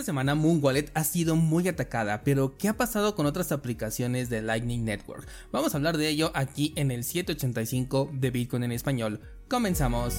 Esta semana Moon Wallet ha sido muy atacada, pero ¿qué ha pasado con otras aplicaciones de Lightning Network? Vamos a hablar de ello aquí en el 785 de Bitcoin en español. Comenzamos.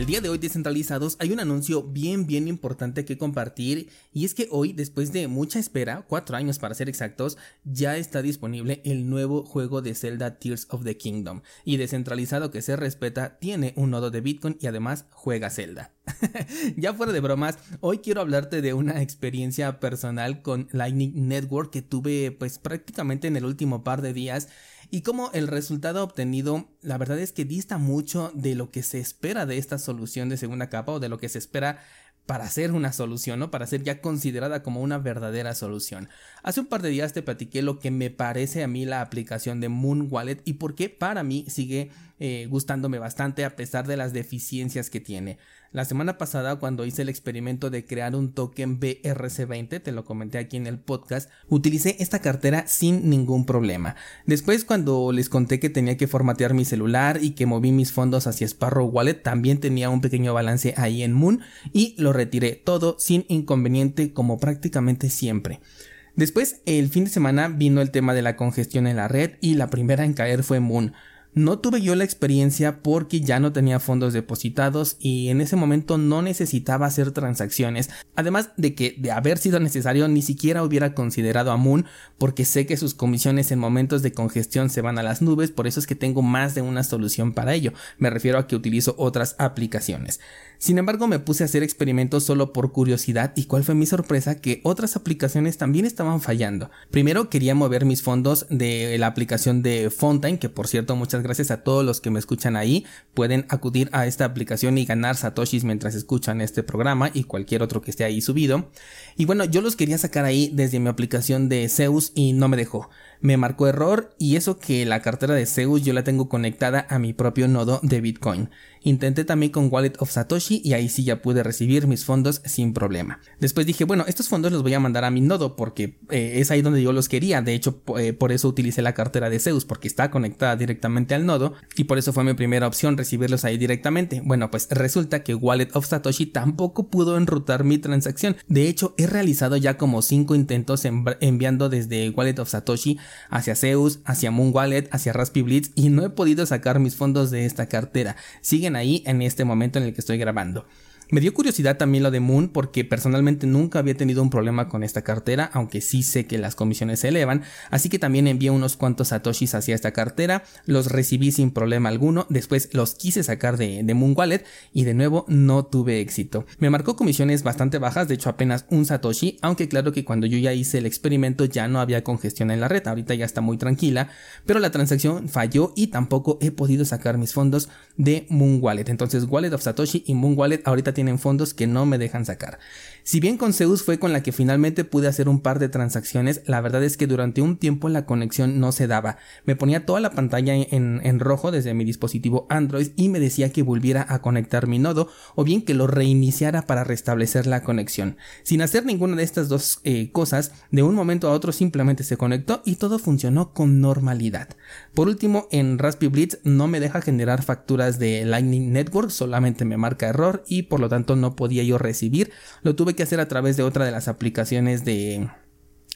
El día de hoy descentralizados hay un anuncio bien bien importante que compartir. Y es que hoy después de mucha espera, cuatro años para ser exactos, ya está disponible el nuevo juego de Zelda Tears of the Kingdom. Y descentralizado que se respeta tiene un nodo de Bitcoin y además juega Zelda. ya fuera de bromas, hoy quiero hablarte de una experiencia personal con Lightning Network que tuve pues prácticamente en el último par de días y como el resultado obtenido la verdad es que dista mucho de lo que se espera de esta solución de segunda capa o de lo que se espera para ser una solución, ¿no? Para ser ya considerada como una verdadera solución. Hace un par de días te platiqué lo que me parece a mí la aplicación de Moon Wallet y por qué para mí sigue eh, gustándome bastante a pesar de las deficiencias que tiene. La semana pasada cuando hice el experimento de crear un token BRC20, te lo comenté aquí en el podcast, utilicé esta cartera sin ningún problema. Después cuando les conté que tenía que formatear mi celular y que moví mis fondos hacia Sparrow Wallet, también tenía un pequeño balance ahí en Moon y lo retiré todo sin inconveniente como prácticamente siempre. Después, el fin de semana vino el tema de la congestión en la red y la primera en caer fue Moon. No tuve yo la experiencia porque ya no tenía fondos depositados y en ese momento no necesitaba hacer transacciones. Además de que de haber sido necesario ni siquiera hubiera considerado a Moon porque sé que sus comisiones en momentos de congestión se van a las nubes, por eso es que tengo más de una solución para ello. Me refiero a que utilizo otras aplicaciones. Sin embargo, me puse a hacer experimentos solo por curiosidad y cuál fue mi sorpresa que otras aplicaciones también estaban fallando. Primero quería mover mis fondos de la aplicación de Fontaine, que por cierto muchas gracias a todos los que me escuchan ahí, pueden acudir a esta aplicación y ganar satoshis mientras escuchan este programa y cualquier otro que esté ahí subido. Y bueno, yo los quería sacar ahí desde mi aplicación de Zeus y no me dejó me marcó error y eso que la cartera de Zeus yo la tengo conectada a mi propio nodo de Bitcoin. Intenté también con Wallet of Satoshi y ahí sí ya pude recibir mis fondos sin problema. Después dije, bueno, estos fondos los voy a mandar a mi nodo porque eh, es ahí donde yo los quería. De hecho, eh, por eso utilicé la cartera de Zeus porque está conectada directamente al nodo y por eso fue mi primera opción recibirlos ahí directamente. Bueno, pues resulta que Wallet of Satoshi tampoco pudo enrutar mi transacción. De hecho, he realizado ya como 5 intentos enviando desde Wallet of Satoshi hacia Zeus, hacia Moon Wallet, hacia Raspberry Blitz y no he podido sacar mis fondos de esta cartera. Siguen ahí en este momento en el que estoy grabando. Me dio curiosidad también lo de Moon porque personalmente nunca había tenido un problema con esta cartera, aunque sí sé que las comisiones se elevan, así que también envié unos cuantos satoshis hacia esta cartera, los recibí sin problema alguno, después los quise sacar de, Moon Wallet y de nuevo no tuve éxito. Me marcó comisiones bastante bajas, de hecho apenas un satoshi, aunque claro que cuando yo ya hice el experimento ya no había congestión en la red, ahorita ya está muy tranquila, pero la transacción falló y tampoco he podido sacar mis fondos de Moon Wallet. Entonces Wallet of Satoshi y Moon Wallet ahorita tienen fondos que no me dejan sacar. Si bien con Zeus fue con la que finalmente pude hacer un par de transacciones, la verdad es que durante un tiempo la conexión no se daba. Me ponía toda la pantalla en, rojo desde mi dispositivo Android y me decía que volviera a conectar mi nodo o bien que lo reiniciara para restablecer la conexión. Sin hacer ninguna de estas dos eh, cosas, de un momento a otro simplemente se conectó y todo funcionó con normalidad. Por último, en Raspberry Blitz no me deja generar facturas de Lightning Network, solamente me marca error y por lo tanto no podía yo recibir. Lo tuve que hacer a través de otra de las aplicaciones de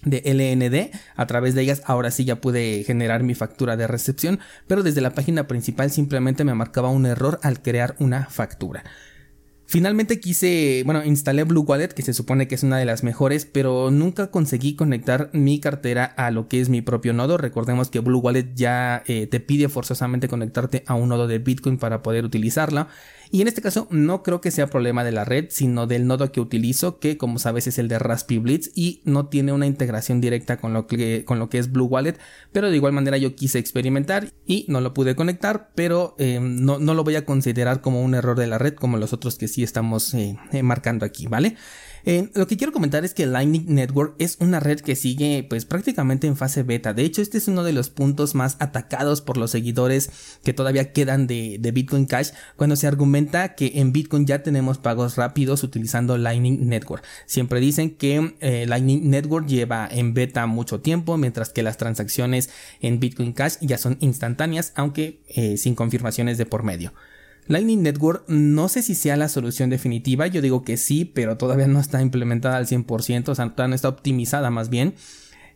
de LND, a través de ellas ahora sí ya pude generar mi factura de recepción, pero desde la página principal simplemente me marcaba un error al crear una factura. Finalmente quise, bueno, instalé Blue Wallet, que se supone que es una de las mejores, pero nunca conseguí conectar mi cartera a lo que es mi propio nodo. Recordemos que Blue Wallet ya eh, te pide forzosamente conectarte a un nodo de Bitcoin para poder utilizarla. Y en este caso no creo que sea problema de la red, sino del nodo que utilizo, que como sabes es el de Raspberry Blitz y no tiene una integración directa con lo que, con lo que es Blue Wallet, pero de igual manera yo quise experimentar y no lo pude conectar, pero eh, no, no, lo voy a considerar como un error de la red como los otros que sí estamos eh, eh, marcando aquí, ¿vale? Eh, lo que quiero comentar es que Lightning Network es una red que sigue pues prácticamente en fase beta. De hecho, este es uno de los puntos más atacados por los seguidores que todavía quedan de, Bitcoin Cash cuando se argumenta que en Bitcoin ya tenemos pagos rápidos utilizando Lightning Network. Siempre dicen que eh, Lightning Network lleva en beta mucho tiempo, mientras que las transacciones en Bitcoin Cash ya son instantáneas, aunque eh, sin confirmaciones de por medio. Lightning Network no sé si sea la solución definitiva, yo digo que sí, pero todavía no está implementada al 100%, o sea, todavía no está optimizada más bien.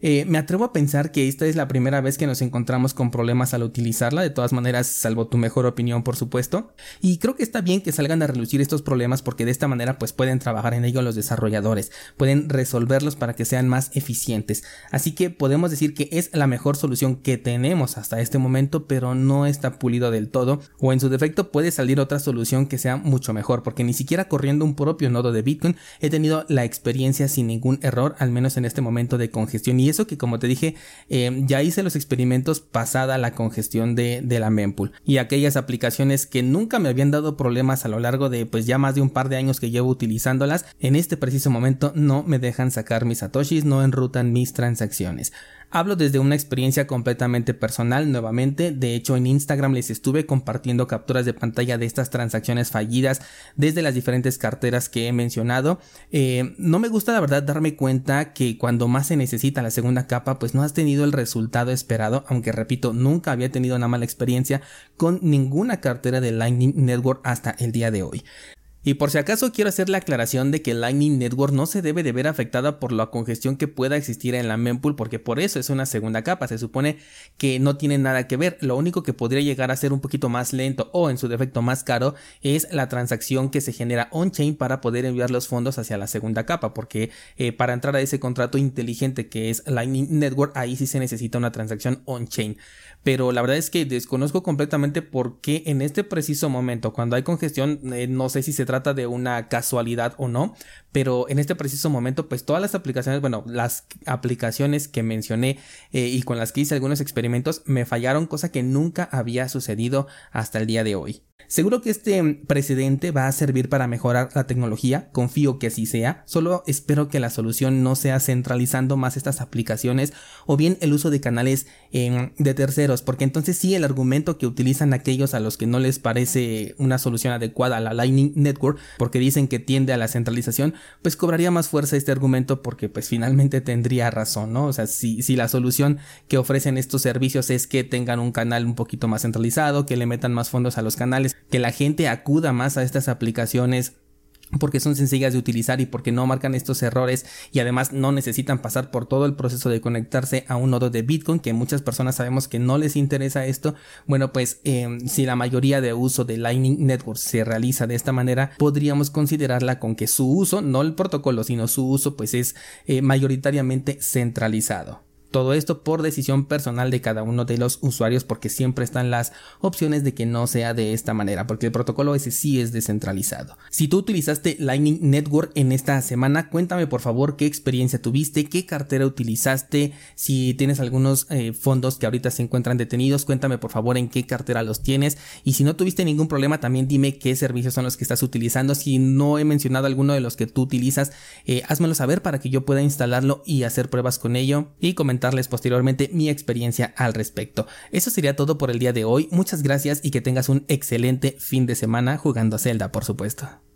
Eh, me atrevo a pensar que esta es la primera vez que nos encontramos con problemas al utilizarla, de todas maneras, salvo tu mejor opinión, por supuesto. Y creo que está bien que salgan a relucir estos problemas porque de esta manera pues pueden trabajar en ello los desarrolladores, pueden resolverlos para que sean más eficientes. Así que podemos decir que es la mejor solución que tenemos hasta este momento, pero no está pulido del todo, o en su defecto puede salir otra solución que sea mucho mejor, porque ni siquiera corriendo un propio nodo de Bitcoin he tenido la experiencia sin ningún error, al menos en este momento de congestión eso que como te dije, eh, ya hice los experimentos pasada la congestión de, de, la mempool y aquellas aplicaciones que nunca me habían dado problemas a lo largo de pues ya más de un par de años que llevo utilizándolas, en este preciso momento no me dejan sacar mis satoshis, no enrutan mis transacciones. Hablo desde una experiencia completamente personal nuevamente, de hecho en Instagram les estuve compartiendo capturas de pantalla de estas transacciones fallidas desde las diferentes carteras que he mencionado. Eh, no me gusta la verdad darme cuenta que cuando más se necesita la segunda capa pues no has tenido el resultado esperado, aunque repito, nunca había tenido una mala experiencia con ninguna cartera de Lightning Network hasta el día de hoy. Y por si acaso quiero hacer la aclaración de que Lightning Network no se debe de ver afectada por la congestión que pueda existir en la mempool porque por eso es una segunda capa, se supone que no tiene nada que ver, lo único que podría llegar a ser un poquito más lento o en su defecto más caro es la transacción que se genera on-chain para poder enviar los fondos hacia la segunda capa porque eh, para entrar a ese contrato inteligente que es Lightning Network ahí sí se necesita una transacción on-chain. Pero la verdad es que desconozco completamente por qué en este preciso momento, cuando hay congestión, eh, no sé si se trata de una casualidad o no, pero en este preciso momento, pues todas las aplicaciones, bueno, las aplicaciones que mencioné eh, y con las que hice algunos experimentos me fallaron, cosa que nunca había sucedido hasta el día de hoy. Seguro que este precedente va a servir para mejorar la tecnología, confío que así sea, solo espero que la solución no sea centralizando más estas aplicaciones o bien el uso de canales em, de terceros, porque entonces sí el argumento que utilizan aquellos a los que no les parece una solución adecuada la Lightning Network, porque dicen que tiende a la centralización, pues cobraría más fuerza este argumento porque pues finalmente tendría razón, ¿no? O sea, si, si la solución que ofrecen estos servicios es que tengan un canal un poquito más centralizado, que le metan más fondos a los canales, que la gente acuda más a estas aplicaciones porque son sencillas de utilizar y porque no marcan estos errores y además no necesitan pasar por todo el proceso de conectarse a un nodo de Bitcoin que muchas personas sabemos que no les interesa esto. Bueno pues em, si la mayoría de uso de Lightning Network se realiza de esta manera podríamos considerarla con que su uso no el protocolo sino su uso pues es eh, mayoritariamente centralizado todo esto por decisión personal de cada uno de los usuarios porque siempre están las opciones de que no sea de esta manera porque el protocolo ese sí es descentralizado. Si tú utilizaste Lightning Network en esta semana, cuéntame por favor qué experiencia tuviste, qué cartera utilizaste, si tienes algunos eh, fondos que ahorita se encuentran detenidos, cuéntame por favor en qué cartera los tienes y si no tuviste ningún problema también dime qué servicios son los que estás utilizando. Si no he mencionado alguno de los que tú utilizas, eh, házmelo saber para que yo pueda instalarlo y hacer pruebas con ello y comentar comentarles posteriormente mi experiencia al respecto. Eso sería todo por el día de hoy. Muchas gracias y que tengas un excelente fin de semana jugando a Zelda, por supuesto.